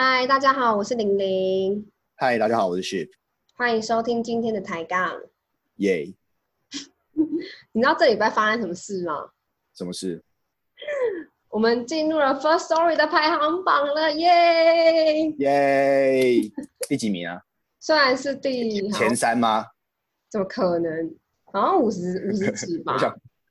嗨，大家好，我是玲玲，嗨，大家好，我是 Ship，欢迎收听今天的抬杠。耶，你知道这礼拜发生什么事吗？什么事？我们进入了 First Story 的排行榜了，耶！耶，第几名啊？虽然是第前三吗？怎么可能？好像五十五十几吧。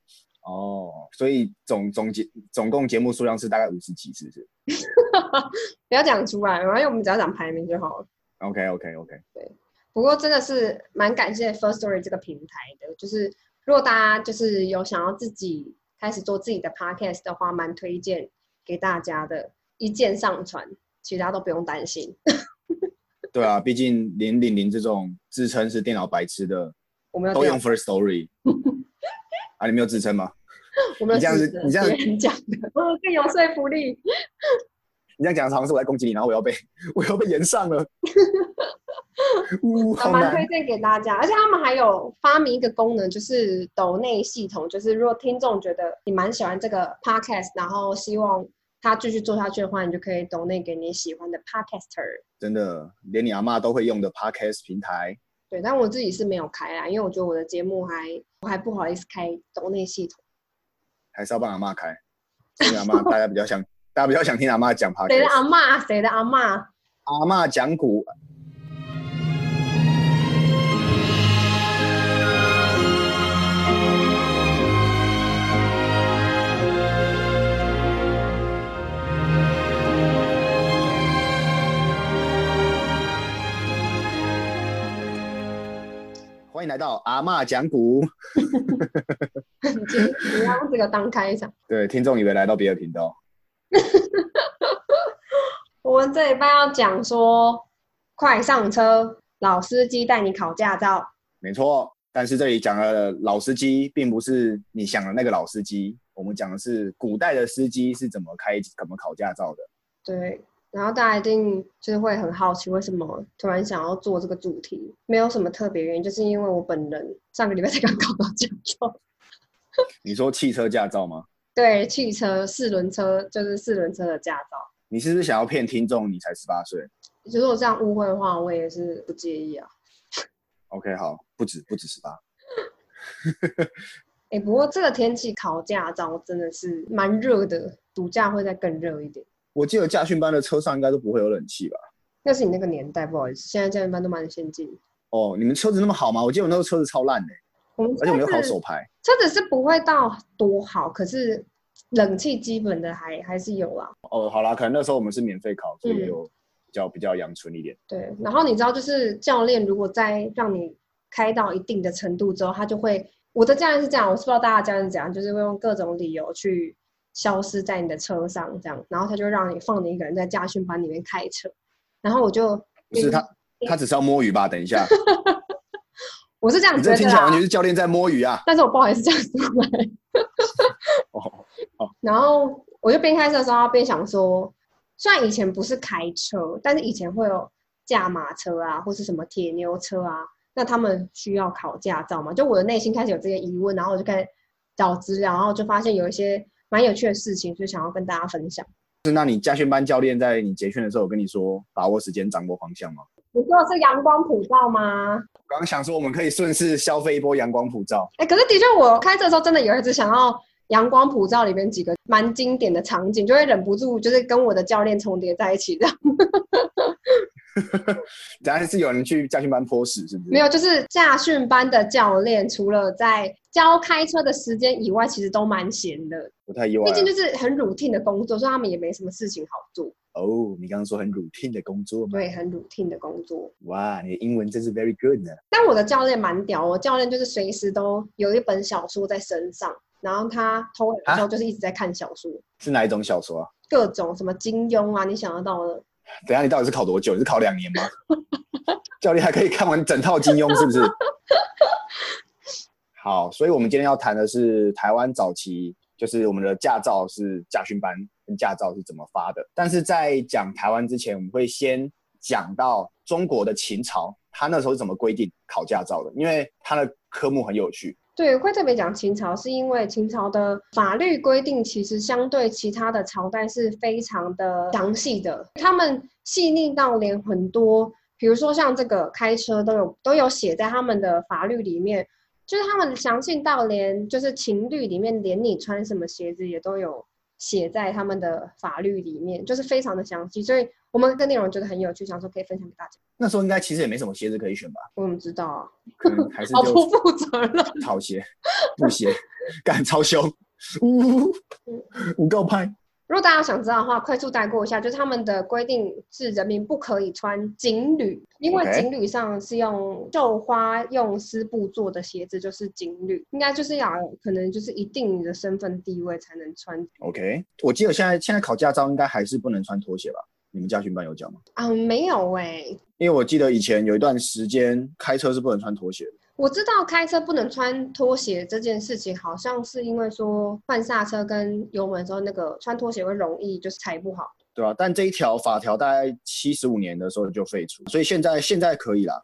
哦，所以总总结总共节目数量是大概五十几，是不是？不要讲出来，因为我们只要讲排名就好了。OK OK OK。对，不过真的是蛮感谢 First Story 这个平台的，就是如果大家就是有想要自己开始做自己的 Podcast 的话，蛮推荐给大家的，一键上传，其他都不用担心。对啊，毕竟连玲玲这种自称是电脑白痴的，我们都用 First Story。啊，你没有自称吗？我们你这样子，你这样讲的，我更有说服力。你这样讲，好像是我在攻击你，然后我要被 我要被延上了。我蛮推荐给大家，而且他们还有发明一个功能，就是抖内系统，就是如果听众觉得你蛮喜欢这个 podcast，然后希望他继续做下去的话，你就可以抖内给你喜欢的 podcaster。真的，连你阿妈都会用的 podcast 平台。对，但我自己是没有开啊，因为我觉得我的节目还我还不好意思开抖内系统。还是要帮阿妈开，因为阿妈大家比较想，大家比较想听阿妈讲 podcast。谁的阿妈？谁的阿妈？阿妈讲古。欢迎来到阿妈讲古。你要用这个当开场。对，听众以为来到别的频道。我们这一半要讲说，快上车，老司机带你考驾照。没错，但是这里讲的老司机，并不是你想的那个老司机。我们讲的是古代的司机是怎么开、怎么考驾照的。对。然后大家一定就是会很好奇，为什么突然想要做这个主题？没有什么特别原因，就是因为我本人上个礼拜才刚考到驾照。你说汽车驾照吗？对，汽车四轮车就是四轮车的驾照。你是不是想要骗听众？你才十八岁？如果这样误会的话，我也是不介意啊。OK，好，不止不止十八。哎，不过这个天气考驾照真的是蛮热的，暑假会再更热一点。我记得驾训班的车上应该都不会有冷气吧？那是你那个年代，不好意思，现在驾训班都蛮先进。哦，你们车子那么好吗？我记得我那个车子超烂的，而且我没有考手牌。车子是不会到多好，可是冷气基本的还还是有啊。哦，好啦，可能那时候我们是免费考，所以有比较比较阳春一点。对，然后你知道，就是教练如果在让你开到一定的程度之后，他就会，我的教练是这样，我不知道大家教练怎样，就是会用各种理由去。消失在你的车上，这样，然后他就让你放你一个人在驾训班里面开车，然后我就不是他，他只是要摸鱼吧？等一下，我是这样觉得，这听起来完全是教练在摸鱼啊！但是我不好意思这样说来。哦哦，然后我就边开车的时候边想说，虽然以前不是开车，但是以前会有驾马车啊，或是什么铁牛车啊，那他们需要考驾照吗？就我的内心开始有这些疑问，然后我就开始找资料，然后就发现有一些。蛮有趣的事情，所以想要跟大家分享。是，那你家训班教练在你结训的时候，有跟你说把握时间、掌握方向吗？你说的是阳光普照吗？刚刚想说我们可以顺势消费一波阳光普照。哎，可是的确，我开车的时候真的有一次想要阳光普照里面几个蛮经典的场景，就会忍不住就是跟我的教练重叠在一起这样。等下是有人去驾训班泼屎，是不是？没有，就是驾训班的教练，除了在教开车的时间以外，其实都蛮闲的。不太意外，毕竟就是很 routine 的工作，所以他们也没什么事情好做。哦，你刚刚说很 routine 的工作吗？对，很 routine 的工作。哇，你的英文真是 very good 呢。但我的教练蛮屌，我教练就是随时都有一本小说在身上，然后他偷懒的时候就是一直在看小说。是哪一种小说啊？各种什么金庸啊，你想得到的。等下，你到底是考多久？你是考两年吗？教练还可以看完整套金庸，是不是？好，所以我们今天要谈的是台湾早期，就是我们的驾照是驾训班跟驾照是怎么发的。但是在讲台湾之前，我们会先讲到中国的秦朝，他那时候是怎么规定考驾照的？因为他的科目很有趣。对，会特别讲秦朝，是因为秦朝的法律规定其实相对其他的朝代是非常的详细的，他们细腻到连很多，比如说像这个开车都有都有写在他们的法律里面，就是他们详细到连就是情律里面，连你穿什么鞋子也都有写在他们的法律里面，就是非常的详细，所以我们跟内容觉得很有趣，想说可以分享给大家。那时候应该其实也没什么鞋子可以选吧？我怎么知道啊？还是 好不负责任。草鞋、布鞋，敢超凶，呜五够派。如果大家想知道的话，快速带过一下，就是他们的规定是人民不可以穿锦履，因为锦履上是用绣花用丝布做的鞋子，就是锦履，应该就是要可能就是一定的身份地位才能穿 OK，我记得现在现在考驾照应该还是不能穿拖鞋吧？你们驾训班有讲吗？啊，没有哎、因为我记得以前有一段时间开车是不能穿拖鞋的。我知道开车不能穿拖鞋这件事情，好像是因为说换刹车跟油门的时候，那个穿拖鞋会容易就是踩不好。对啊，但这一条法条大概七十五年的时候就废除，所以现在现在可以了。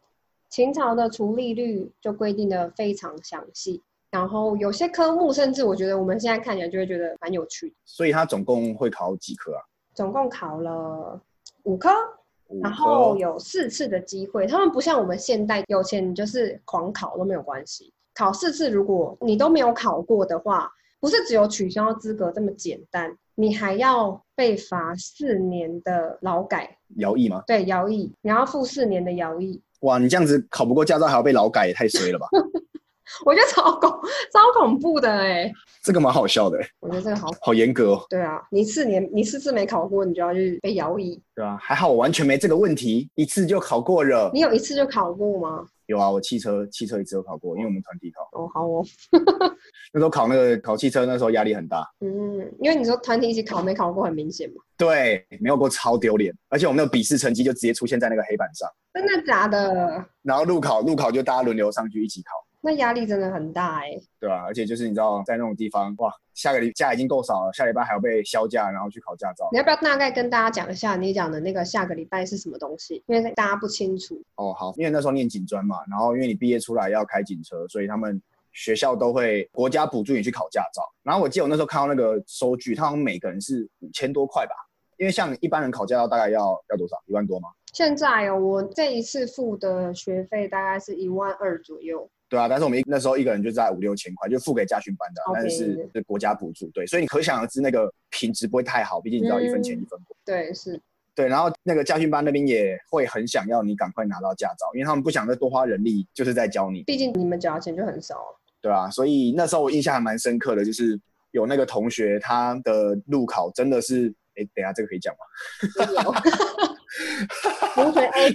秦朝的除利率就规定的非常详细，然后有些科目甚至我觉得我们现在看起来就会觉得蛮有趣的。所以它总共会考几科啊？总共考了五科，五然后。有四次的机会。他们不像我们现代有钱，你就是狂考都没有关系。考四次，如果你都没有考过的话，不是只有取消资格这么简单，你还要被罚四年的劳改，徭役吗？对徭役，你要付四年的徭役。哇，你这样子考不过驾照还要被劳改，也太衰了吧？我觉得超恐超恐怖的哎、这个蛮好笑的，我觉得这个好好严格哦。对啊，你四年你四次没考过，你就要去被摇椅。对啊，还好我完全没这个问题，一次就考过了。你有一次就考过吗？有啊，我汽车汽车一次都考过，因为我们团体考。哦，好哦，那时候考那个考汽车，那时候压力很大。嗯，因为你说团体一起考没考过很明显嘛，对，没有过超丢脸，而且我们那个笔试成绩就直接出现在那个黑板上，真的假的？然后路考路考就大家轮流上去一起考，那压力真的很大哎、对啊、而且就是你知道，在那种地方，哇，下个礼假已经够少了，下礼拜还要被销假，然后去考驾照。你要不要大概跟大家讲一下你讲的那个下个礼拜是什么东西？因为大家不清楚。哦，好，因为那时候念警专嘛，然后因为你毕业出来要开警车，所以他们学校都会国家补助你去考驾照。然后我记得我那时候看到那个收据，他好像每个人是五千多块吧，因为像一般人考驾照大概要要多少？一万多吗？现在哦，我这一次付的学费大概是一万二左右。对啊，但是我们一那时候一个人就在五六千块，就付给家训班的但是是是国家补助，对，所以你可想而知那个品质不会太好，毕竟你知道一分钱嗯一分货。对，是对，然后那个家训班那边也会很想要你赶快拿到驾照，因为他们不想再多花人力，就是在教你，毕竟你们缴的钱就很少。对啊、所以那时候我印象还蛮深刻的，就是有那个同学他的路考真的是，哎，等下这个可以讲吗？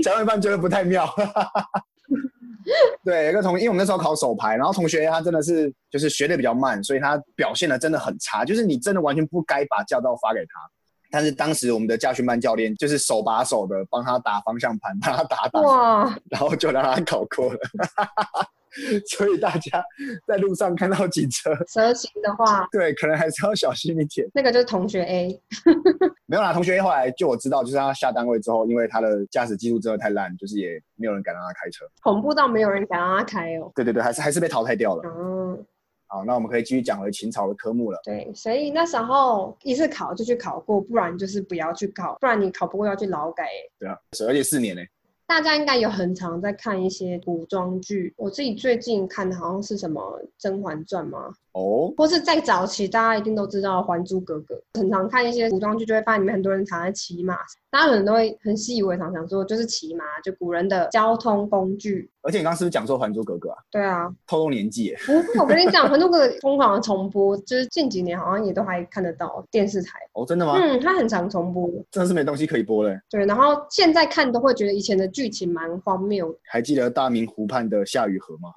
讲到一半觉得不太妙。对，有个同，因为我们那时候考手牌，然后同学他真的是就是学的比较慢，所以他表现的真的很差，就是你真的完全不该把驾照发给他。但是当时我们的驾训班教练就是手把手的帮他打方向盘，帮他打打，哇，然后就让他考过了。所以大家 在路上看到警车，蛇形的话，对，可能还是要小心一点。那个就是同学 A。没有啦，同学 A 后来就我知道，就是他下单位之后，因为他的驾驶技术真的太烂，就是也没有人敢让他开车。恐怖到没有人敢让他开哦。对对对，还是还是被淘汰掉了。嗯，好，那我们可以继续讲回秦朝的科目了。对，所以那时候一次考就去考过，不然就是不要去考，不然你考不过要去劳改欸。对啊，而且四年呢。大家应该有很常在看一些古装剧，我自己最近看的好像是什么《甄嬛传》吗？哦，或是在早期，大家一定都知道《还珠格格》，很常看一些古装剧，就会发现里面很多人常在骑马，大家可能都会很习以为常，想说就是骑马，就古人的交通工具。而且你刚刚是不是讲说《还珠格格》啊？对啊，透露年纪耶。不过我跟你讲，《还珠格格》疯狂的重播，就是近几年好像也都还看得到电视台。哦，真的吗？嗯，它很常重播。真的是没东西可以播嘞。对，然后现在看都会觉得以前的剧情蛮荒谬，还记得大明湖畔的夏雨荷吗？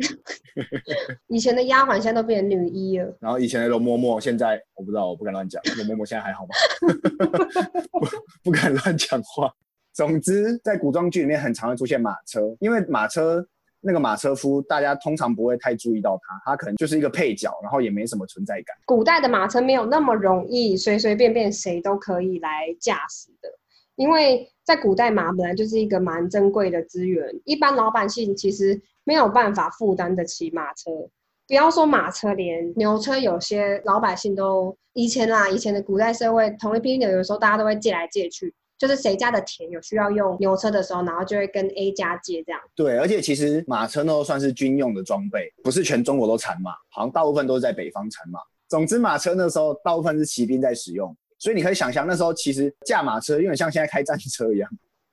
以前的丫鬟现在都变成女一了。然后以前的容嬷嬷，现在我不知道，我不敢乱讲。容嬷嬷现在还好吗？不 不敢乱讲话。总之，在古装剧里面很常会出现马车，因为马车那个马车夫，大家通常不会太注意到他，他可能就是一个配角，然后也没什么存在感。古代的马车没有那么容易随随便便谁都可以来驾驶的，因为在古代马本来就是一个蛮珍贵的资源，一般老百姓其实没有办法负担得起马车。不要说马车，连牛车，有些老百姓都以前啦，以前的古代社会，同一批牛，有时候大家都会借来借去。就是谁家的田有需要用牛车的时候，然后就会跟 A 家借这样。对，而且其实马车呢算是军用的装备，不是全中国都产马，好像大部分都是在北方产马。总之，马车那时候大部分是骑兵在使用，所以你可以想象那时候其实驾马车有点像现在开战车一样。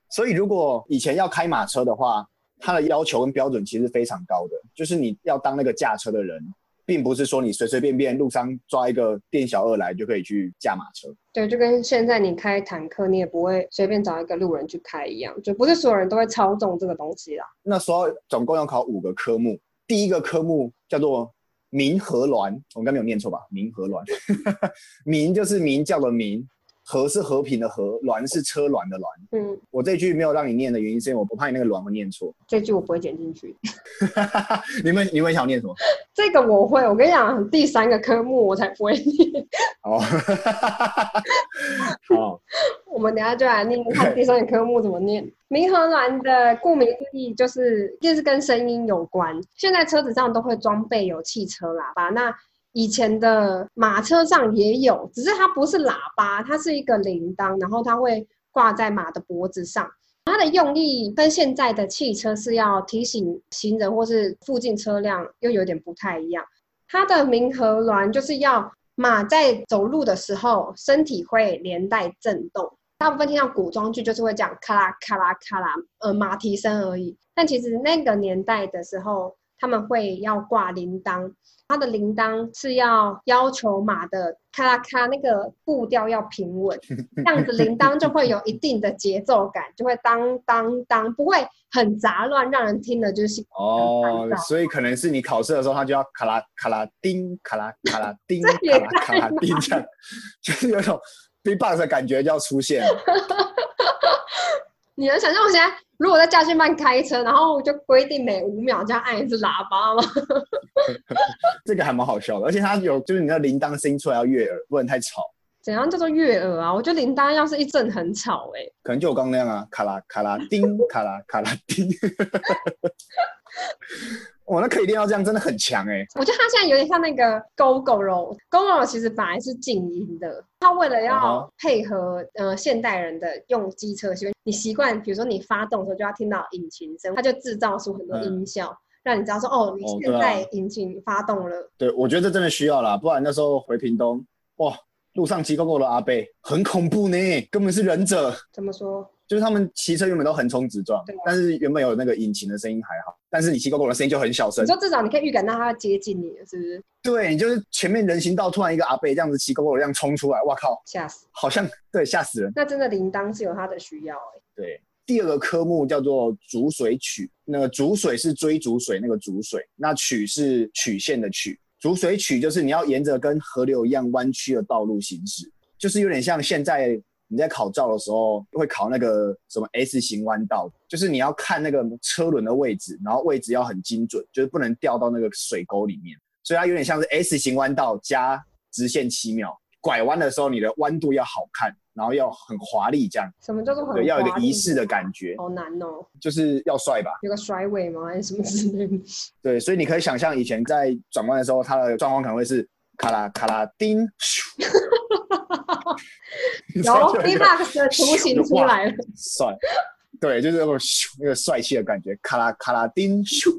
所以如果以前要开马车的话，它的要求跟标准其实非常高的，就是你要当那个驾车的人。并不是说你随随便便路上抓一个店小二来就可以去驾马车。对，就跟现在你开坦克，你也不会随便找一个路人去开一样，就不是所有人都会操纵这个东西啦。那时候总共要考五个科目，第一个科目叫做民和銮，我应该没有念错吧？民和銮，民就是民教的民。和是和平的和，銮是车銮的銮。嗯，我这句没有让你念的原因是因为我不怕你那个銮会念错。这句我不会剪进去。你们你们想念什么？这个我会，我跟你讲，第三个科目我才不会念。哦。好，我们等下就来念看第三个科目怎么念。明和銮的顾名思义就是，就是跟声音有关。现在车子上都会装备有汽车喇叭，那。以前的马车上也有，只是它不是喇叭，它是一个铃铛，然后它会挂在马的脖子上。它的用意跟现在的汽车是要提醒行人或是附近车辆，又有点不太一样。它的鸣和銮就是要马在走路的时候，身体会连带震动。大部分听到古装剧就是会讲咔啦咔啦咔啦，呃，马蹄声而已。但其实那个年代的时候，他们会要挂铃铛。它的铃铛是要要求马的咔啦咔那个步调要平稳，这样子铃铛就会有一定的节奏感，就会当当当，不会很杂乱，让人听了就是哦。所以可能是你考试的时候，它就要咔啦咔啦叮，咔啦咔啦叮，咔啦 咔啦叮，这样 就是有种 b box 的感觉就要出现。你能想象我现在如果在驾训班开车，然后就规定每五秒就要按一次喇叭吗？这个还蛮好笑的，而且它有就是你的铃铛声音出来要悦耳，不能太吵。怎样叫做悦耳啊？我觉得铃铛要是一阵很吵，哎，可能就我刚刚那样啊，卡拉卡拉叮，卡拉卡拉叮。哇，那可以练到这样，真的很强哎！我觉得他现在有点像那个 Go Go 肉，Go Go 其实本来是静音的，他为了要配合呃现代人的用机车习惯，你习惯，比如说你发动的时候就要听到引擎声，他就制造出很多音效，让你知道说哦，你现在引擎发动了。对，我觉得这真的需要啦，不然那时候回屏东，哇，路上骑 Go Go 的阿贝很恐怖呢，根本是忍者。怎么说？就是他们骑车原本都横冲直撞，但是原本有那个引擎的声音还好，但是你骑 GoGo 的声音就很小声。你说至少你可以预感到他要接近你，是不是？对，你就是前面人行道突然一个阿伯这样子骑 GoGo 这样冲出来，哇靠，吓死！好像对，吓死人。那真的铃铛是有它的需要哎。对，第二个科目叫做逐水曲，那个逐水是追逐水那个逐水，那曲是曲线的曲。逐水曲就是你要沿着跟河流一样弯曲的道路行驶，就是有点像现在。你在考照的时候会考那个什么 S 型弯道，就是你要看那个车轮的位置，然后位置要很精准，就是不能掉到那个水沟里面。所以它有点像是 S 型弯道加直线七秒，拐弯的时候你的弯度要好看，然后要很华丽这样。什么叫做很？要有个仪式的感觉。好难哦。就是要帅吧？有个甩尾吗？还是什么之类的？对，所以你可以想象以前在转弯的时候，它的状况可能会是咔啦咔啦叮。有 B box 的雏形出来了，帅，对，就是那种那个帅气的感觉，卡拉卡拉丁咻。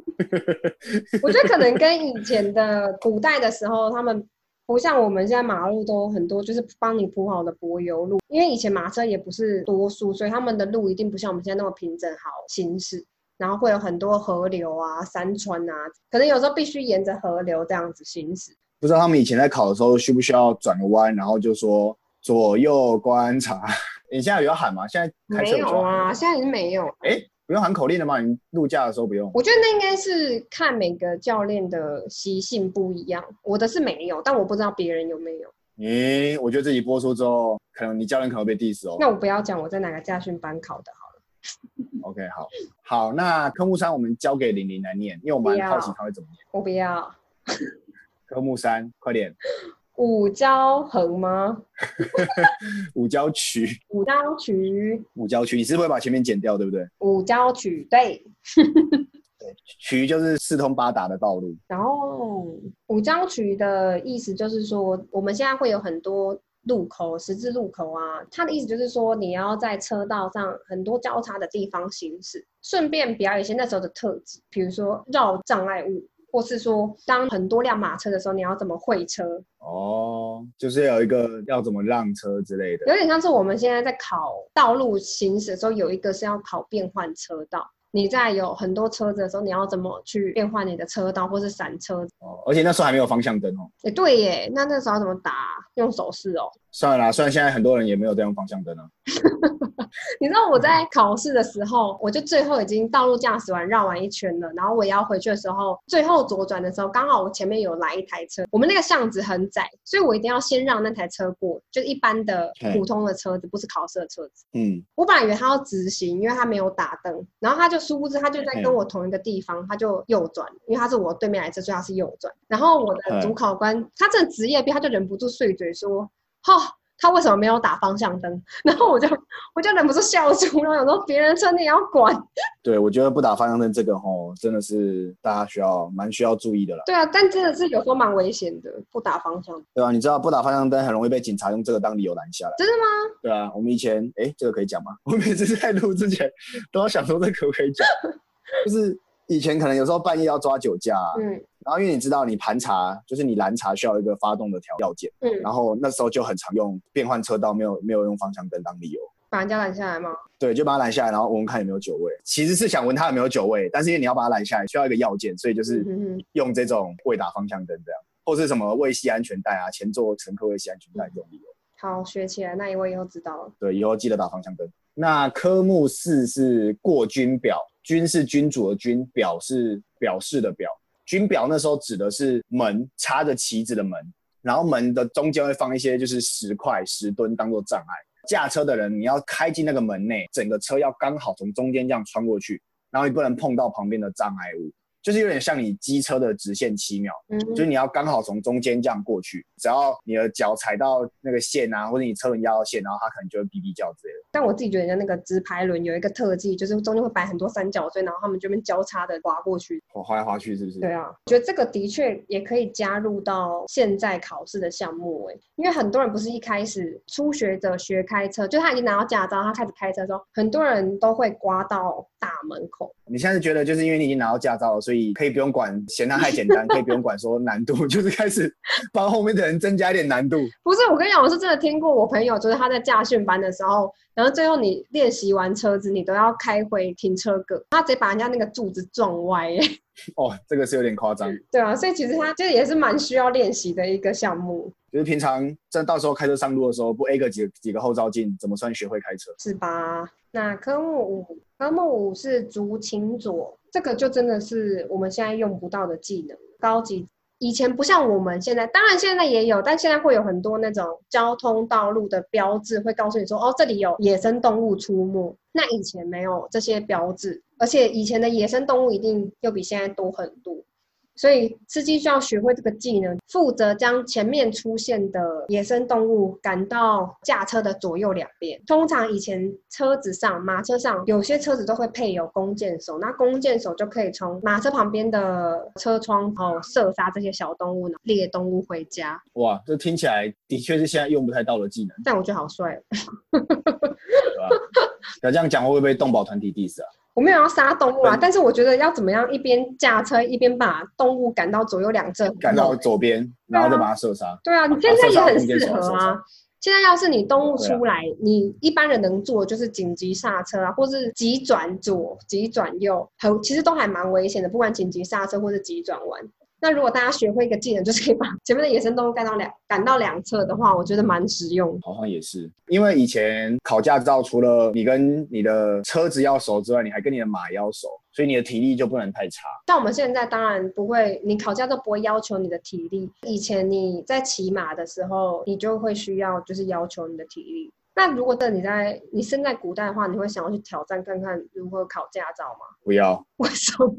我觉得可能跟以前的古代的时候，他们不像我们现在马路都很多，就是帮你铺好的柏油路。因为以前马车也不是多数，所以他们的路一定不像我们现在那么平整好行驶，然后会有很多河流啊、山川啊，可能有时候必须沿着河流这样子行驶。不知道他们以前在考的时候需不需要转个弯，然后就说。左右观察，你现在有要喊吗？现在没有啊，现在已经没有。哎，不用喊口令的吗？你路驾的时候不用。我觉得那应该是看每个教练的习性不一样，我的是没有，但我不知道别人有没有。咦，我觉得这集播出之后，可能你教练可能被 diss 哦。那我不要讲我在哪个驾训班考的，好了。OK，好，好，那科目三我们交给玲玲来念，因为我蛮好奇他会怎么念。我不要。科目三，快点。五交横吗？五交渠。五交渠。五交渠，你是不会把前面剪掉，对不对？五交渠，对。渠就是四通八达的道路。然后五交渠的意思就是说，我们现在会有很多路口、十字路口啊，它的意思就是说，你要在车道上很多交叉的地方行驶，顺便表演一些那时候的特技，比如说绕障碍物。或是说，当很多辆马车的时候，你要怎么会车？哦，就是有一个要怎么让车之类的，有点像是我们现在在考道路行驶的时候，有一个是要考变换车道。你在有很多车子的时候，你要怎么去变换你的车道，或是闪车？哦，而且那时候还没有方向灯哦。哎，对耶，那那时候怎么打？用手势哦。算了啦，虽然现在很多人也没有在用方向灯啊。你知道我在考试的时候，我就最后已经道路驾驶完绕完一圈了，然后我要回去的时候，最后左转的时候，刚好我前面有来一台车，我们那个巷子很窄，所以我一定要先让那台车过，就一般的普通的车子，不是考试的车子。嗯，我本来以为他要直行，因为他没有打灯，然后他就殊不知他就在跟我同一个地方，他就右转，因为他是我对面来车，所以他是右转。然后我的主考官他这职业病，他就忍不住碎嘴说：“哈。”他为什么没有打方向灯？然后我就我就忍不住笑出来，有时候别人车你也要管。对，我觉得不打方向灯这个吼，真的是大家需要蛮需要注意的了。对啊，但真的是有时候蛮危险的，不打方向。对啊，你知道不打方向灯很容易被警察用这个当理由拦下来。真的吗？对啊，我们以前哎，这个可以讲吗？我每次在录之前都要想说这可不可以讲，就是以前可能有时候半夜要抓酒驾。嗯。然后，因为你知道，你盘查就是你拦查需要一个发动的条要件，嗯，然后那时候就很常用变换车道，没有没有用方向灯当理由，把人家拦下来吗？对，就把他拦下来，然后闻看有没有酒味。其实是想闻他有没有酒味，但是因为你要把他拦下来，需要一个要件，所以就是用这种未打方向灯这样，或是什么未系安全带啊，前座乘客未系安全带这种理由。好，学起来，那以后以后知道了。对，以后记得打方向灯。那科目四是过军表，军是君主的军，表是表示的表。军表那时候指的是门插着旗子的门，然后门的中间会放一些就是石块、石墩当做障碍。驾车的人你要开进那个门内，整个车要刚好从中间这样穿过去，然后你不能碰到旁边的障碍物。就是有点像你机车的直线七秒，嗯，就是你要刚好从中间这样过去，只要你的脚踩到那个线啊，或者你车轮压到线，然后它可能就会哔哔叫之类的。但我自己觉得，人家那个直排轮有一个特技，就是中间会摆很多三角锥，然后他们这边交叉的滑过去，滑来滑去，是不是？对啊，觉得这个的确也可以加入到现在考试的项目哎，因为很多人不是一开始初学者学开车，就他已经拿到驾照，他开始开车的时候，很多人都会刮到大门口。你现在觉得就是因为你已经拿到驾照了，所以可以不用管嫌它太简单，可以不用管说难度，就是开始帮后面的人增加一点难度。不是，我跟你讲，我是真的听过我朋友，就是他在驾训班的时候，然后最后你练习完车子，你都要开回停车格，他直接把人家那个柱子撞歪。哦，这个是有点夸张。对啊，所以其实他这也是蛮需要练习的一个项目。就是平常在到时候开车上路的时候，不 A 个几几个后照镜，怎么算学会开车？是吧？那科目五，科目五是竹琴左，这个就真的是我们现在用不到的技能，高级。以前不像我们现在，当然现在也有，但现在会有很多那种交通道路的标志，会告诉你说，哦，这里有野生动物出没。那以前没有这些标志，而且以前的野生动物一定又比现在多很多。所以司机需要学会这个技能，负责将前面出现的野生动物赶到驾车的左右两边。通常以前车子上马车上有些车子都会配有弓箭手，那弓箭手就可以从马车旁边的车窗哦射杀这些小动物呢，猎动物回家。哇，这听起来的确是现在用不太到的技能，但我觉得好帅。要这样讲会不会被动保团体 diss 啊？我没有要杀动物啊，但是我觉得要怎么样一边驾车一边把动物赶到左右两侧，赶到左边，然后再把它射杀。对啊，你现在也很适合啊。现在要是你动物出来，你一般人能做就是紧急刹车啊，或是急转左、急转右，很其实都还蛮危险的，不管紧急刹车或是急转弯。那如果大家学会一个技能，就是可以把 前面的野生动物赶到两赶到两侧的话，我觉得蛮实用。好像也是，因为以前考驾照，除了你跟你的车子要熟之外，你还跟你的马要熟，所以你的体力就不能太差。像我们现在当然不会，你考驾照不会要求你的体力。以前你在骑马的时候，你就会需要就是要求你的体力。那如果等你在你生在古代的话，你会想要去挑战看看如何考驾照吗？不要，为什么？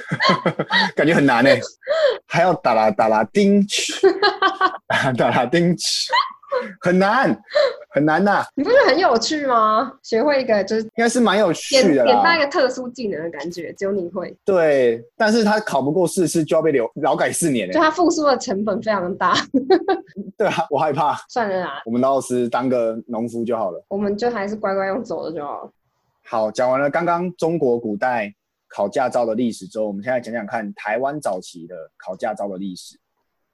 感觉很难呢，还要打啦打啦丁去，打啦丁去。很难，很难呐。你不觉得很有趣吗？学会一个就是应该是蛮有趣的点到一个特殊技能的感觉，只有你会。对，但是他考不过四次就要被留 劳改四年就他复苏的成本非常大。对啊，我害怕。算了啦，我们老师当个农夫就好了。我们就还是乖乖用走的就好了。好，讲完了刚刚中国古代考驾照的历史之后，我们现在讲讲看台湾早期的考驾照的历史。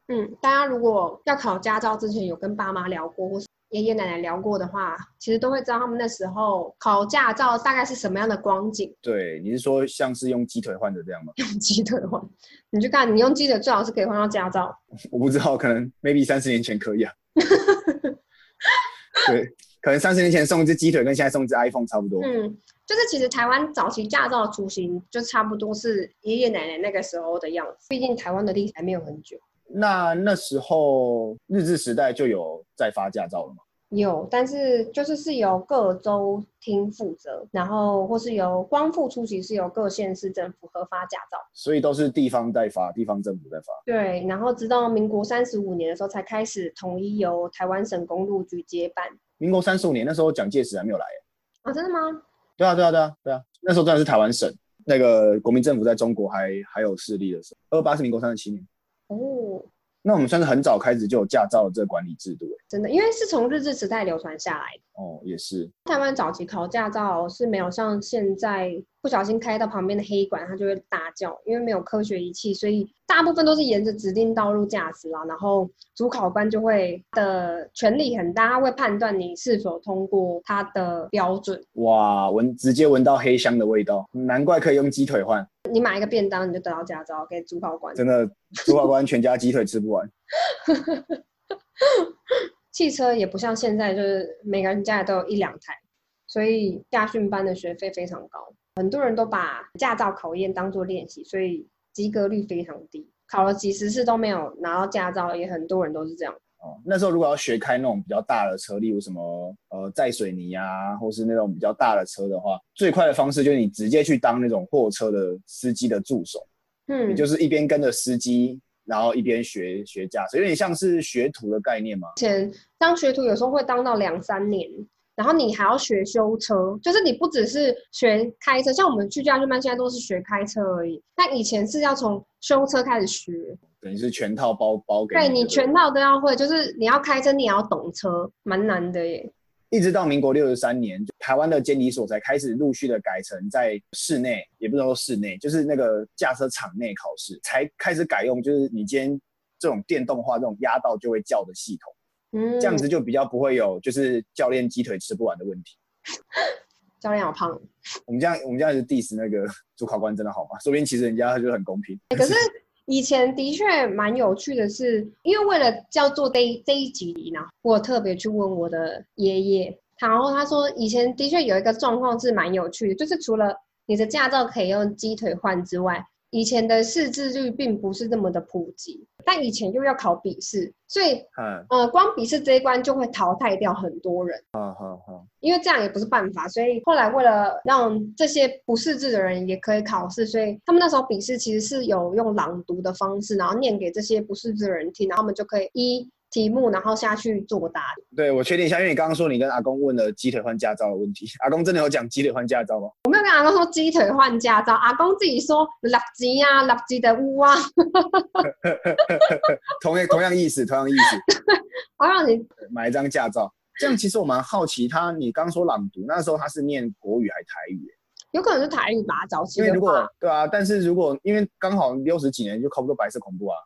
嗯，大家如果要考驾照之前有跟爸妈聊过，或是爷爷奶奶聊过的话，其实都会知道他们那时候考驾照大概是什么样的光景。对，你是说像是用鸡腿换的这样吗？用鸡腿换，你去看，你用鸡腿最好是可以换到驾照。我不知道，可能 maybe 三十年前可以啊。对，可能三十年前送一只鸡腿，跟现在送一只 iPhone 差不多。嗯，就是其实台湾早期驾照的雏形，就差不多是爷爷奶奶那个时候的样子。毕竟台湾的历史还没有很久。那那时候日治时代就有在发驾照了吗？有，但是就是是由各州厅负责，然后或是由光复初期是由各县市政府核发驾照，所以都是地方代发，地方政府在发。对，然后直到民国三十五年的时候才开始统一由台湾省公路局接办。民国三十五年那时候蒋介石还没有来啊？真的吗？对啊，对啊，对啊，对啊，那时候真的是台湾省那个国民政府在中国还还有势力的时候，二八是民国三十七年。哦，那我们算是很早开始就有驾照的这个管理制度，真的，因为是从日治时代流传下来的。哦，也是。台湾早期考驾照是没有像现在。不小心开到旁边的黑管，它就会大叫，因为没有科学仪器，所以大部分都是沿着指定道路驾驶啦。然后主考官就会的权力很大，他会判断你是否通过他的标准。哇，闻直接闻到黑香的味道，难怪可以用鸡腿换。你买一个便当，你就得到驾照，给主考官。真的，主考官全家鸡腿吃不完。汽车也不像现在，就是每个人家里都有一两台，所以驾训班的学费非常高。很多人都把驾照考验当做练习，所以及格率非常低。考了几十次都没有拿到驾照，也很多人都是这样。哦，那时候如果要学开那种比较大的车，例如什么呃载水泥啊，或是那种比较大的车的话，最快的方式就是你直接去当那种货车的司机的助手。嗯，也就是一边跟着司机，然后一边学学驾驶，有点像是学徒的概念嘛。前当学徒有时候会当到两三年。然后你还要学修车，就是你不只是学开车，像我们去驾训班现在都是学开车而已。但以前是要从修车开始学，等于是全套包包给。对你全套都要会，就是你要开车，你也要懂车，蛮难的耶。一直到民国六十三年，台湾的监理所才开始陆续的改成在室内，也不能说室内，就是那个驾车场内考试，才开始改用，就是你今天这种电动化、这种压到就会叫的系统。嗯，这样子就比较不会有就是教练鸡腿吃不完的问题。教练好胖。我们这样我们这样是 diss 那个主考官真的好吗？说不定其实人家就很公平。可是以前的确蛮有趣的是，因为为了叫做这一这一集呢，我特别去问我的爷爷，然后他说以前的确有一个状况是蛮有趣的，就是除了你的驾照可以用鸡腿换之外。以前的识字率并不是那么的普及，但以前又要考笔试，所以，嗯呃，光笔试这一关就会淘汰掉很多人。啊，好，好，因为这样也不是办法，所以后来为了让这些不识字的人也可以考试，所以他们那时候笔试其实是有用朗读的方式，然后念给这些不识字的人听，然后他们就可以一。题目，然后下去作答。对，我确定一下，因为你刚刚说你跟阿公问了鸡腿换驾照的问题，阿公真的有讲鸡腿换驾照吗？我没有跟阿公说鸡腿换驾照，阿公自己说垃圾啊，垃圾的屋啊。同样同样意思，同样意思。我让你买一张驾照，这样其实我蛮好奇，他你刚说朗读，那时候他是念国语还是台语？有可能是台语吧，早期。因为如果对啊，但是如果因为刚好六十几年就考不过白色恐怖啊。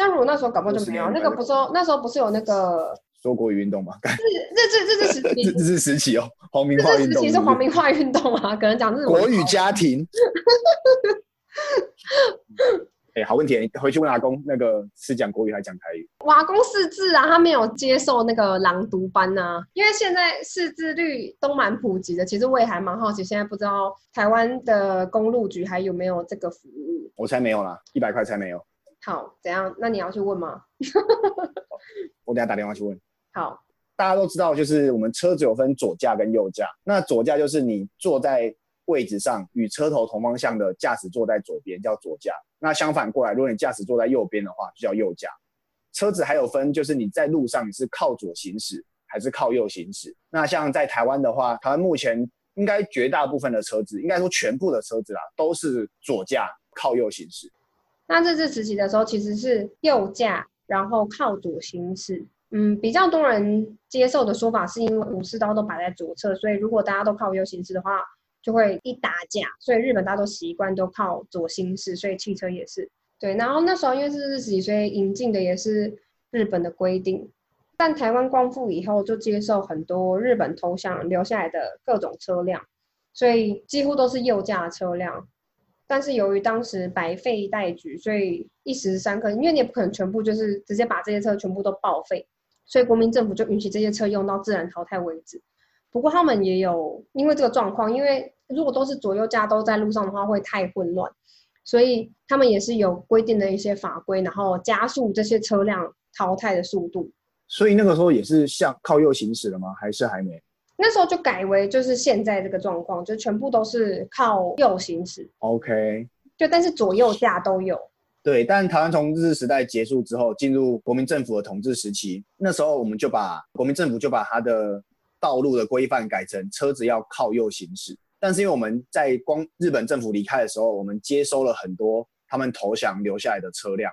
那如果那时候搞不好就没有那个，不说那时候不是有那个说国语运动吗？日日日日时期，日日时期哦，黄明化运动是黄明化运动啊，可能讲是国语家庭。哎，好问题，回去问阿公，那个是讲国语还是讲台语？阿公识字啊，他没有接受那个朗读班啊，因为现在识字率都蛮普及的。其实我也还蛮好奇，现在不知道台湾的公路局还有没有这个服务？我才没有啦，一百块才没有。好，怎样？那你要去问吗？我等下打电话去问。好，大家都知道，就是我们车子有分左驾跟右驾。那左驾就是你坐在位置上与车头同方向的驾驶坐在左边，叫左驾。那相反过来，如果你驾驶坐在右边的话，就叫右驾。车子还有分，就是你在路上你是靠左行驶还是靠右行驶。那像在台湾的话，台湾目前应该绝大部分的车子，应该说全部的车子啦，都是左驾靠右行驶。那这次实习的时候，其实是右驾，然后靠左行驶。嗯，比较多人接受的说法是因为武士刀都摆在左侧，所以如果大家都靠右行驶的话，就会一打架。所以日本大家都习惯都靠左行驶，所以汽车也是。对，然后那时候因为是日习，所以引进的也是日本的规定。但台湾光复以后，就接受很多日本投降留下来的各种车辆，所以几乎都是右驾车辆。但是由于当时百废待举，所以一时三刻，因为你也不可能全部就是直接把这些车全部都报废，所以国民政府就允许这些车用到自然淘汰为止。不过他们也有因为这个状况，因为如果都是左右驾都在路上的话，会太混乱。所以他们也是有规定的一些法规，然后加速这些车辆淘汰的速度。所以那个时候也是向靠右行驶了吗？还是还没？那时候就改为就是现在这个状况，就全部都是靠右行驶。OK。就但是左右驾都有。对，但台湾从日治时代结束之后，进入国民政府的统治时期，那时候我们就把国民政府就把它的道路的规范改成车子要靠右行驶。但是因为我们在光日本政府离开的时候，我们接收了很多他们投降留下来的车辆。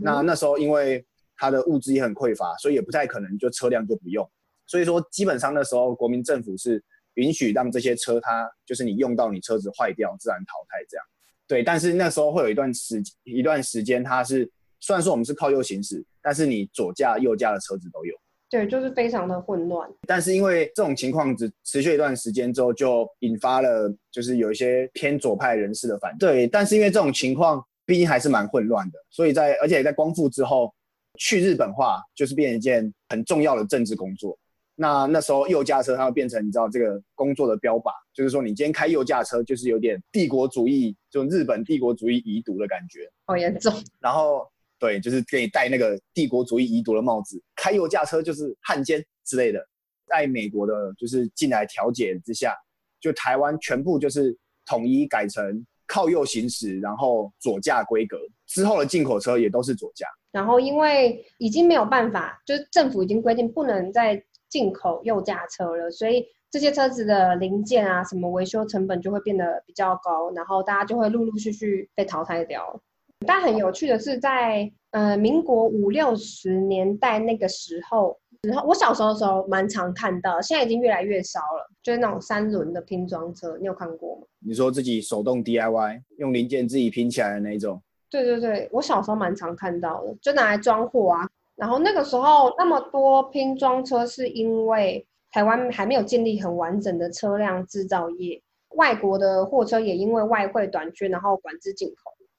那那时候因为它的物资也很匮乏，所以也不太可能就车辆就不用。所以说基本上那时候国民政府是允许让这些车，它就是你用到你车子坏掉，自然淘汰这样。对，但是那时候会有一段时一段时间，它是虽然说我们是靠右行驶，但是你左驾右驾的车子都有。对，就是非常的混乱。但是因为这种情况只持续一段时间之后，就引发了就是有一些偏左派人士的反对。但是因为这种情况毕竟还是蛮混乱的，所以在而且在光复之后，去日本化就是变成一件很重要的政治工作。那那时候右驾车它会变成你知道这个工作的标靶，就是说你今天开右驾车就是有点帝国主义，就日本帝国主义遗毒的感觉，好严重。然后。对，就是给你戴那个帝国主义遗毒的帽子，开右驾车就是汉奸之类的。在美国的，就是进来调解之下，就台湾全部就是统一改成靠右行驶，然后左驾规格。之后的进口车也都是左驾。然后因为已经没有办法，就是政府已经规定不能再进口右驾车了，所以这些车子的零件啊，什么维修成本就会变得比较高，然后大家就会陆陆续续被淘汰掉。但很有趣的是，在呃民国五六十年代那个时候，然后我小时候的时候蛮常看到，现在已经越来越少了。就是那种三轮的拼装车，你有看过吗？你说自己手动 DIY 用零件自己拼起来的那种？对对对，我小时候蛮常看到的，就拿来装货啊。然后那个时候那么多拼装车，是因为台湾还没有建立很完整的车辆制造业，外国的货车也因为外汇短缺，然后管制进口。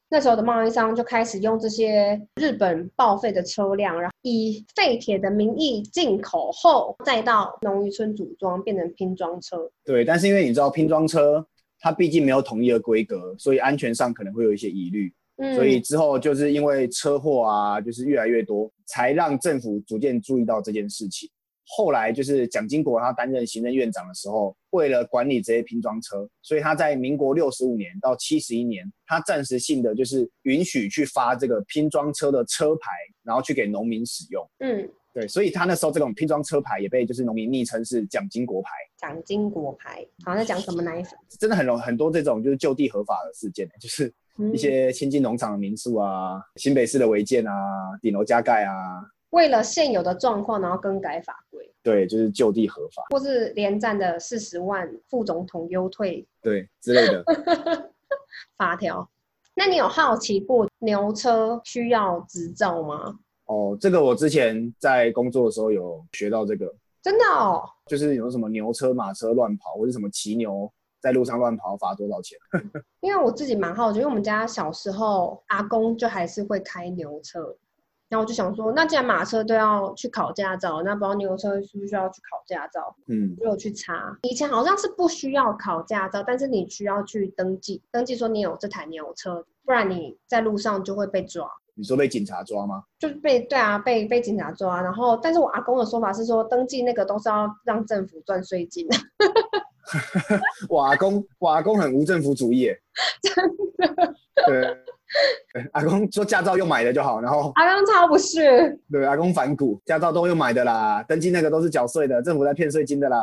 那时候的贸易商就开始用这些日本报废的车辆，然后以废铁的名义进口后，再到农渔村组装，变成拼装车。对，但是因为你知道拼装车它毕竟没有统一的规格，所以安全上可能会有一些疑虑。嗯，所以之后就是因为车祸啊，就是越来越多，才让政府逐渐注意到这件事情。后来就是蒋经国他担任行政院长的时候，为了管理这些拼装车，所以他在民国六十五年到七十一年，他暂时性的就是允许去发这个拼装车的车牌，然后去给农民使用。嗯，对，所以他那时候这种拼装车牌也被就是农民昵称是蒋经国牌。蒋经国牌，好像在讲什么奶粉？真的很容很多这种就是就地合法的事件，就是一些亲近农场的民宿啊，新北市的违建啊，顶楼加盖啊。为了现有的状况，然后更改法规，对，就是就地合法，或是连战的四十万副总统优退，对之类的 法条。那你有好奇过牛车需要执照吗？哦，这个我之前在工作的时候有学到这个，真的哦，就是有什么牛车、马车乱跑，或者什么骑牛在路上乱跑，罚多少钱？因为我自己蛮好奇，因为我们家小时候阿公就还是会开牛车。然后我就想说，那既然马车都要去考驾照，那不知道牛车需不需要去考驾照？嗯，就有去查，以前好像是不需要考驾照，但是你需要去登记，登记说你有这台牛车，不然你在路上就会被抓。你说被警察抓吗？就是被对啊，被被警察抓。然后，但是我阿公的说法是说，登记那个都是要让政府赚税金。我阿公，我阿公很无政府主义，真的。对。阿公说驾照用买的就好，然后阿公超不是，对阿公反骨，驾照都用买的啦，登记那个都是缴税的，政府在骗税金的啦。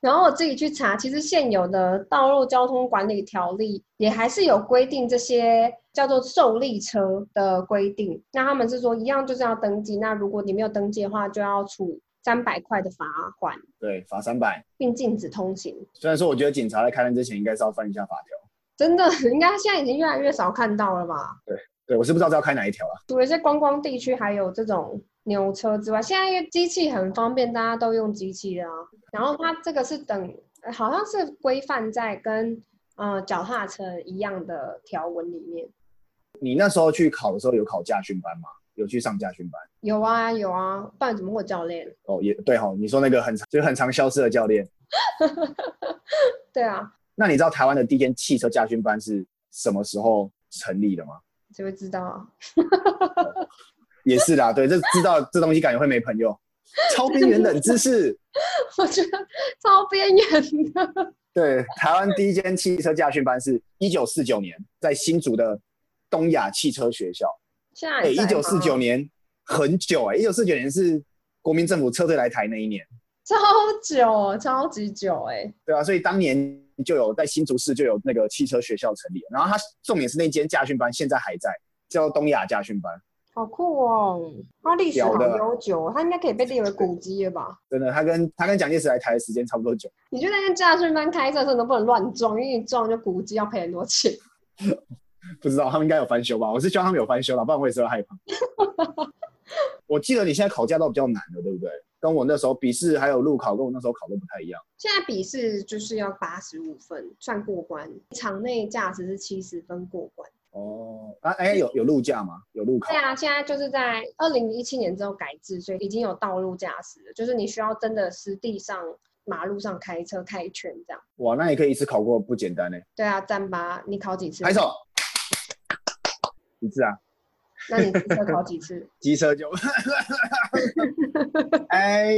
然后我自己去查，其实现有的道路交通管理条例也还是有规定这些叫做受力车的规定。那他们是说一样就是要登记，那如果你没有登记的话，就要处三百块的罚款。对，罚三百，并禁止通行。虽然说我觉得警察在开单之前应该是要翻一下法条。真的，应该现在已经越来越少看到了吧？对，对我是不知道要开哪一条啊。除了一些观光地区还有这种牛车之外，现在因为机器很方便，大家都用机器啊。然后它这个是等，好像是规范在跟呃脚踏车一样的条文里面。你那时候去考的时候有考驾训班吗？有去上驾训班？有啊有啊，不然怎么会有教练？哦，也对哈，你说那个很就是很常消失的教练。对啊。那你知道台湾的第一间汽车驾训班是什么时候成立的吗？就会知道啊。也是啦，对，这知道这东西感觉会没朋友。超边缘冷知识，我觉得超边缘的。对，台湾第一间汽车驾训班是一九四九年在新竹的东亚汽车学校。现在一九四九年很久哎，一九四九年是国民政府撤退来台那一年。超久，超级久哎。对啊，所以当年就有在新竹市就有那个汽车学校成立，然后它重点是那间驾训班现在还在，叫东亚驾训班。好酷哦！它历史好悠久，它应该可以被列为古迹了吧？真的，它跟它跟蒋介石来台的时间差不多久。你觉得那驾训班开车的时候都不能乱撞，因为你撞就古迹要赔很多钱。不知道他们应该有翻修吧？我是希望他们有翻修了，不然我也是会害怕。我记得你现在考驾照比较难的，对不对？跟我那时候笔试还有路考，跟我那时候考都不太一样。现在笔试就是要八十五分算过关，场内驾驶是七十分过关。哦，啊，哎，有有路驾吗？有路考？对啊，现在就是在二零一七年之后改制，所以已经有道路驾驶了，就是你需要真的实地上马路上开车开一圈这样。哇，那也可以一次考过，不简单呢。对啊，站吧，你考几次？拍手。一次啊？那你机车考几次？机车就 哎，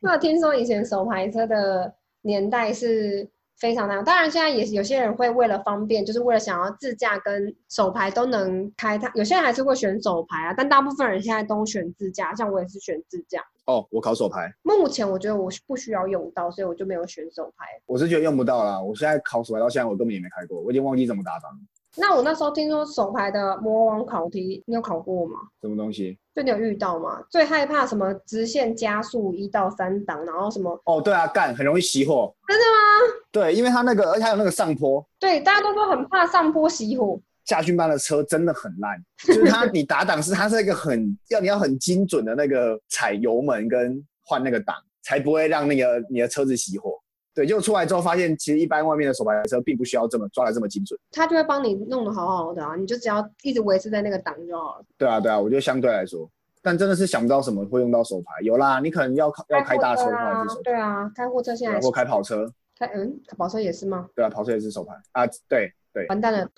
那听说以前手排车的年代是。非常难，当然现在也有些人会为了方便，就是为了想要自驾跟手牌都能开，它有些人还是会选手牌啊，但大部分人现在都选自驾，像我也是选自驾。哦，我考手牌，目前我觉得我不需要用到，所以我就没有选手牌。我是觉得用不到啦，我现在考手牌到现在我根本也没开过，我已经忘记怎么打档。那我那时候听说手牌的魔王考题，你有考过吗？什么东西？就你有遇到吗？最害怕什么直线加速一到三档，然后什么？哦，对啊，干很容易熄火。真的吗？对，因为它那个，而且还有那个上坡。对，大家都说很怕上坡熄火。驾训班的车真的很烂，就是它你打档是它是一个很要你要很精准的那个踩油门跟换那个档，才不会让那个你的车子熄火。对，就出来之后发现，其实一般外面的手牌车并不需要这么抓的这么精准，他就会帮你弄得好好的啊，你就只要一直维持在那个档就好了。对啊，对啊，我觉得相对来说，但真的是想不到什么会用到手牌，有啦，你可能要要开大车的话是手对啊，开货车现在或开跑车，开嗯，跑车也是吗？对啊，跑车也是手牌啊，对对。完蛋了，不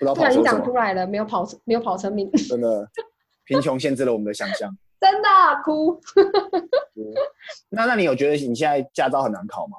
知道跑车你讲出来了，没有跑车，没有跑车名，真的，贫穷限制了我们的想象，真的哭。那那你有觉得你现在驾照很难考吗？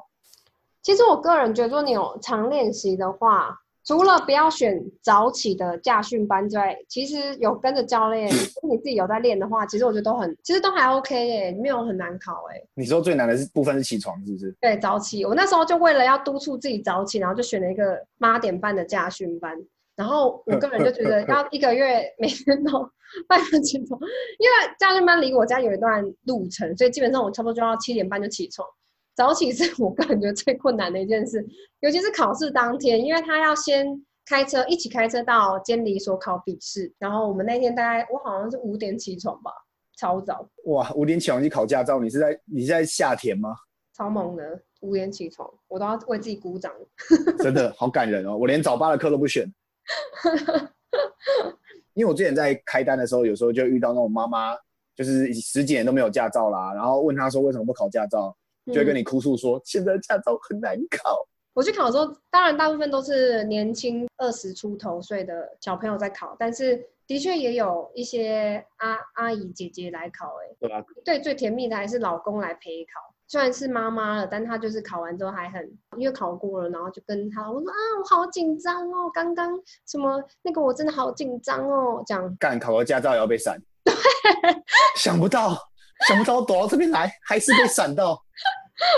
其实我个人觉得，说你有常练习的话，除了不要选早起的驾训班之外，其实有跟着教练，你自己有在练的话，其实我觉得都很，其实都还 OK 耶，没有很难考哎。你说最难的是部分是起床，是不是？对，早起。我那时候就为了要督促自己早起，然后就选了一个八点半的驾训班。然后我个人就觉得，要一个月每天都 半个起床，因为驾训班离我家有一段路程，所以基本上我差不多就要七点半就起床。早起是 我个人觉得最困难的一件事，尤其是考试当天，因为他要先开车一起开车到监理所考笔试，然后我们那天大概我好像是五点起床吧，超早。哇，五点起床去考驾照，你是在你是在夏天吗？超猛的，五点起床，我都要为自己鼓掌。真的好感人哦，我连早八的课都不选。因为我之前在开单的时候，有时候就遇到那种妈妈，就是十几年都没有驾照啦，然后问她说为什么不考驾照？就会跟你哭诉说，现在驾照很难考。我去考的时候，当然大部分都是年轻二十出头岁的小朋友在考，但是的确也有一些阿阿姨姐姐来考。哎，对吧？对，最甜蜜的还是老公来陪考。虽然是妈妈了，但她就是考完之后还很，因为考过了，然后就跟她我说啊，我好紧张哦，刚刚什么那个我真的好紧张哦，这样干考个驾照也要被闪，想不到想不到躲到这边来还是被闪到，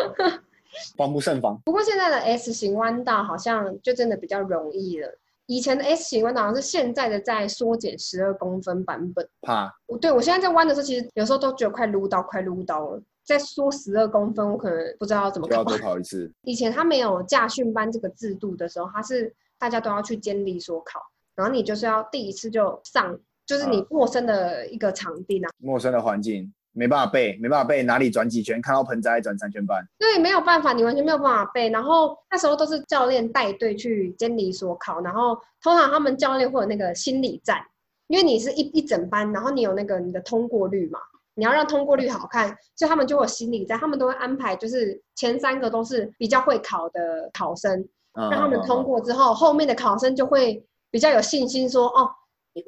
防不胜防。不过现在的 S 型弯道好像就真的比较容易了。以前的 S 型弯道好像是现在的在缩减十二公分版本。怕我对我现在在弯的时候，其实有时候都觉得快撸到，快撸到了。再缩十二公分，我可能不知道怎么考。就要多考一次。以前他没有驾训班这个制度的时候，他是大家都要去监理所考，然后你就是要第一次就上，就是你陌生的一个场地呢，陌生的环境没办法背，没办法背哪里转几圈，看到盆栽转三圈半。对，没有办法，你完全没有办法背。然后那时候都是教练带队去监理所考，然后通常他们教练会有那个心理战，因为你是一一整班，然后你有那个你的通过率嘛。你要让通过率好看，所以他们就有心理在，他们都会安排，就是前三个都是比较会考的考生，让他们通过之后，后面的考生就会比较有信心，说哦，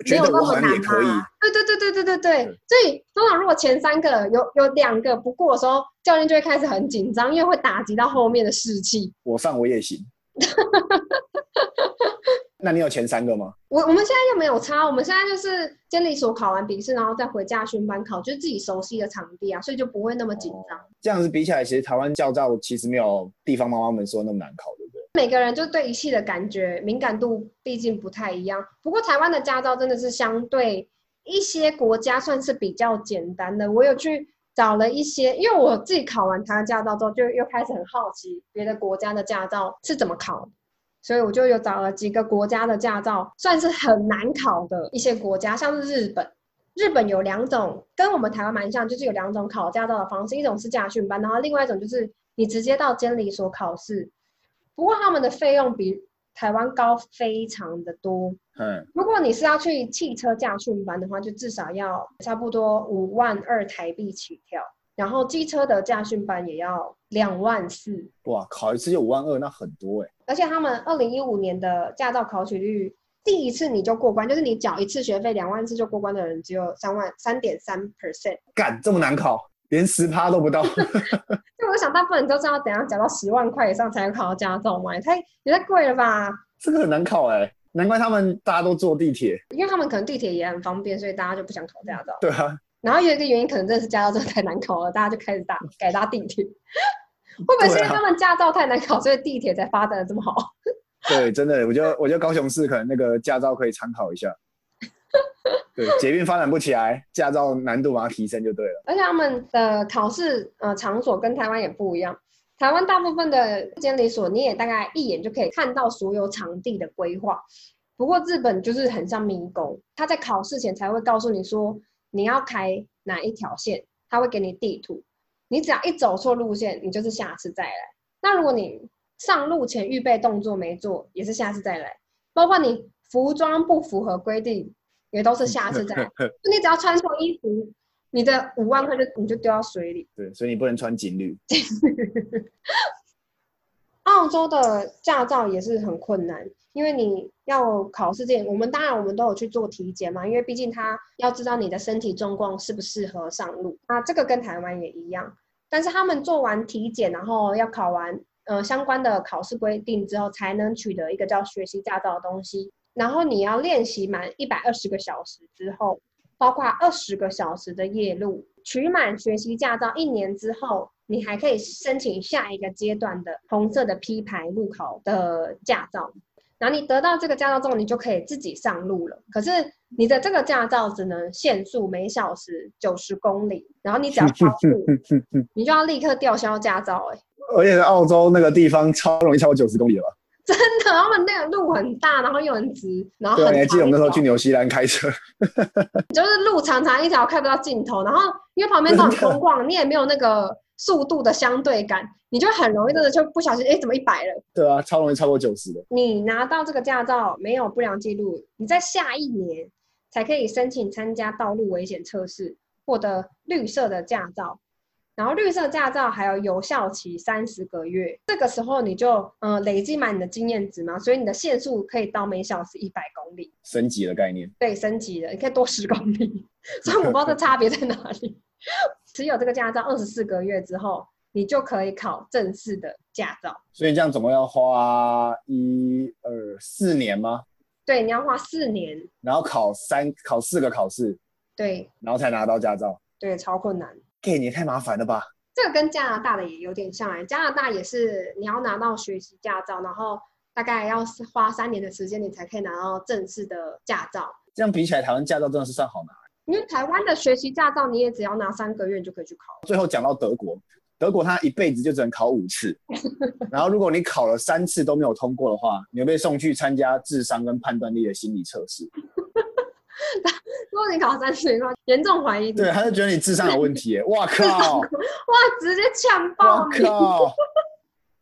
没有那么难嘛。对对对对对对对，所以通常如果前三个有有两个不过的时候，教练就会开始很紧张，因为会打击到后面的士气。我上我也行。那你有前三个吗？我我们现在又没有差，我们现在就是监理所考完笔试，然后再回驾训班考，就是自己熟悉的场地啊，所以就不会那么紧张。这样子比起来，其实台湾驾照其实没有地方妈妈们说那么难考，对不对？每个人就对仪器的感觉敏感度毕竟不太一样。不过台湾的驾照真的是相对一些国家算是比较简单的。我有去找了一些，因为我自己考完台湾驾照之后，就又开始很好奇别的国家的驾照是怎么考。所以我就有找了几个国家的驾照，算是很难考的一些国家，像是日本。日本有两种跟我们台湾蛮像，就是有两种考驾照的方式，一种是驾训班，然后另外一种就是你直接到监理所考试。不过他们的费用比台湾高非常的多。嗯，如果你是要去汽车驾训班的话，就至少要差不多五万二台币起跳。然后机车的驾训班也要两万四，哇，考一次就五万二，那很多哎。而且他们二零一五年的驾照考取率，第一次你就过关，就是你缴一次学费两万次就过关的人只有三万三点三 percent。干这么难考，连十趴都不到。就我想大部分人都知道，等下缴到十万块以上才能考到驾照嘛，也太也太贵了吧？这个很难考哎，难怪他们大家都坐地铁，因为他们可能地铁也很方便，所以大家就不想考驾照。对啊。然后有一个原因，可能真的是驾照真的太难考了，大家就开始搭改搭地铁。会不会是因为他们驾照太难考，所以地铁才发展的这么好？对，真的，我觉得我觉得高雄市可能那个驾照可以参考一下。对，捷运发展不起来，驾照难度把它提升就对了。而且他们的考试呃场所跟台湾也不一样，台湾大部分的监理所你也大概一眼就可以看到所有场地的规划。不过日本就是很像迷宫，他在考试前才会告诉你说。你要开哪一条线，他会给你地图。你只要一走错路线，你就是下次再来。那如果你上路前预备动作没做，也是下次再来。包括你服装不符合规定，也都是下次再来。你只要穿错衣服，你的五万块就你就丢到水里。对，所以你不能穿锦绿。澳洲的驾照也是很困难。因为你要考试前，我们当然我们都有去做体检嘛，因为毕竟他要知道你的身体状况适不适合上路那，这个跟台湾也一样。但是他们做完体检，然后要考完呃相关的考试规定之后，才能取得一个叫学习驾照的东西。然后你要练习满一百二十个小时之后，包括二十个小时的夜路，取满学习驾照一年之后，你还可以申请下一个阶段的红色的 P 牌路考的驾照。然后你得到这个驾照之后，你就可以自己上路了。可是你的这个驾照只能限速每小时九十公里，然后你只要超速，你就要立刻吊销驾照。哎，而且澳洲那个地方超容易超过九十公里了吧。真的，他们那个路很大，然后又很直，然后对，你还记得我们那时候去纽西兰开车，就是路长长一条，看不到尽头，然后因为旁边都很空旷，你也没有那个。速度的相对感，你就很容易真的就不小心，哎，怎么一百了？对啊，超容易超过九十的。你拿到这个驾照没有不良记录，你在下一年才可以申请参加道路危险测试，获得绿色的驾照。然后绿色驾照还有有效期三十个月，这个时候你就嗯累积满你的经验值嘛，所以你的限速可以到每小时一百公里。升级的概念。对，升级的，你可以多十公里。所以我不知道这差别在哪里。持有这个驾照二十四个月之后，你就可以考正式的驾照。所以这样总共要花一二四年吗？对，你要花四年，然后考三考四个考试，对然后才拿到驾照。对，超困难。Gay，你也太麻烦了吧？这个跟加拿大的也有点像哎、加拿大也是你要拿到学习驾照，然后大概要花三年的时间，你才可以拿到正式的驾照。这样比起来，台湾驾照真的是算好拿。因为台湾的学习驾照，你也只要拿三个月你就可以去考。最后讲到德国，德国他一辈子就只能考五次，然后如果你考了三次都没有通过的话，你会被送去参加智商跟判断力的心理测试。如果你考三次的话，严重怀疑你，对，他就觉得你智商有问题。哇靠！哇，直接呛爆哇！靠！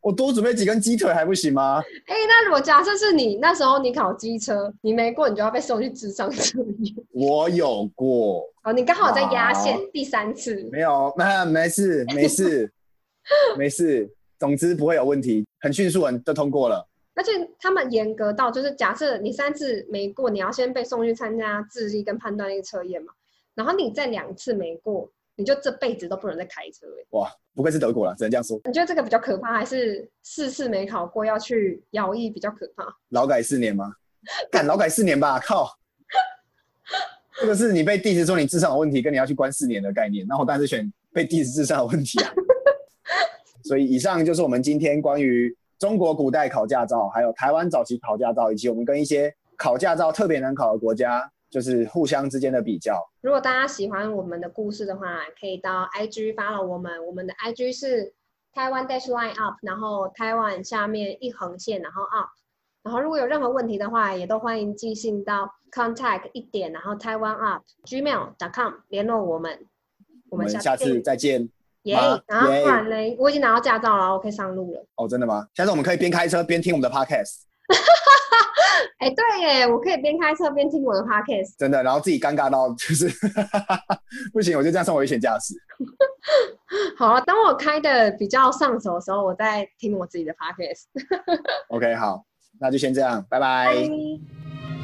我多准备几根鸡腿还不行吗？哎、那如果假设是你那时候你考机车，你没过，你就要被送去智商测验。我有过，哦，你刚好在压线第三次，没有，那 没事，没事，没事。总之不会有问题，很迅速，很就通过了。而且他们严格到，就是假设你三次没过，你要先被送去参加智力跟判断力测验嘛。然后你再两次没过，你就这辈子都不能再开车、欸。哇，不愧是德国了，只能这样说。你觉得这个比较可怕，还是四次没考过要去摇役比较可怕？劳改四年吗？干劳改四年吧，靠！这个是你被 diss 说你智商有问题，跟你要去关四年的概念。那我当然是选被 diss 智商有问题啊。所以以上就是我们今天关于中国古代考驾照，还有台湾早期考驾照，以及我们跟一些考驾照特别难考的国家，就是互相之间的比较。如果大家喜欢我们的故事的话，可以到 IG follow 我们，我们的 IG 是台湾 dash line up，然后台湾下面一横线，然后 up。然后如果有任何问题的话，也都欢迎寄信到 contact 一点，然后 Taiwan up gmail.com 联络我们。我我们们下下次再见。耶吗然后耶不然嘞，我已经拿到驾照了，我可以上路了。哦，真的吗？下次我们可以边开车边听我们的 podcast，哎，对耶，我可以边开车边听我的 podcast。真的，然后自己尴尬到就是 不行，我就这样算危险驾驶。好了，当我开的比较上手的时候，我再听我自己的 podcast。OK，好，那就先这样，拜拜拜。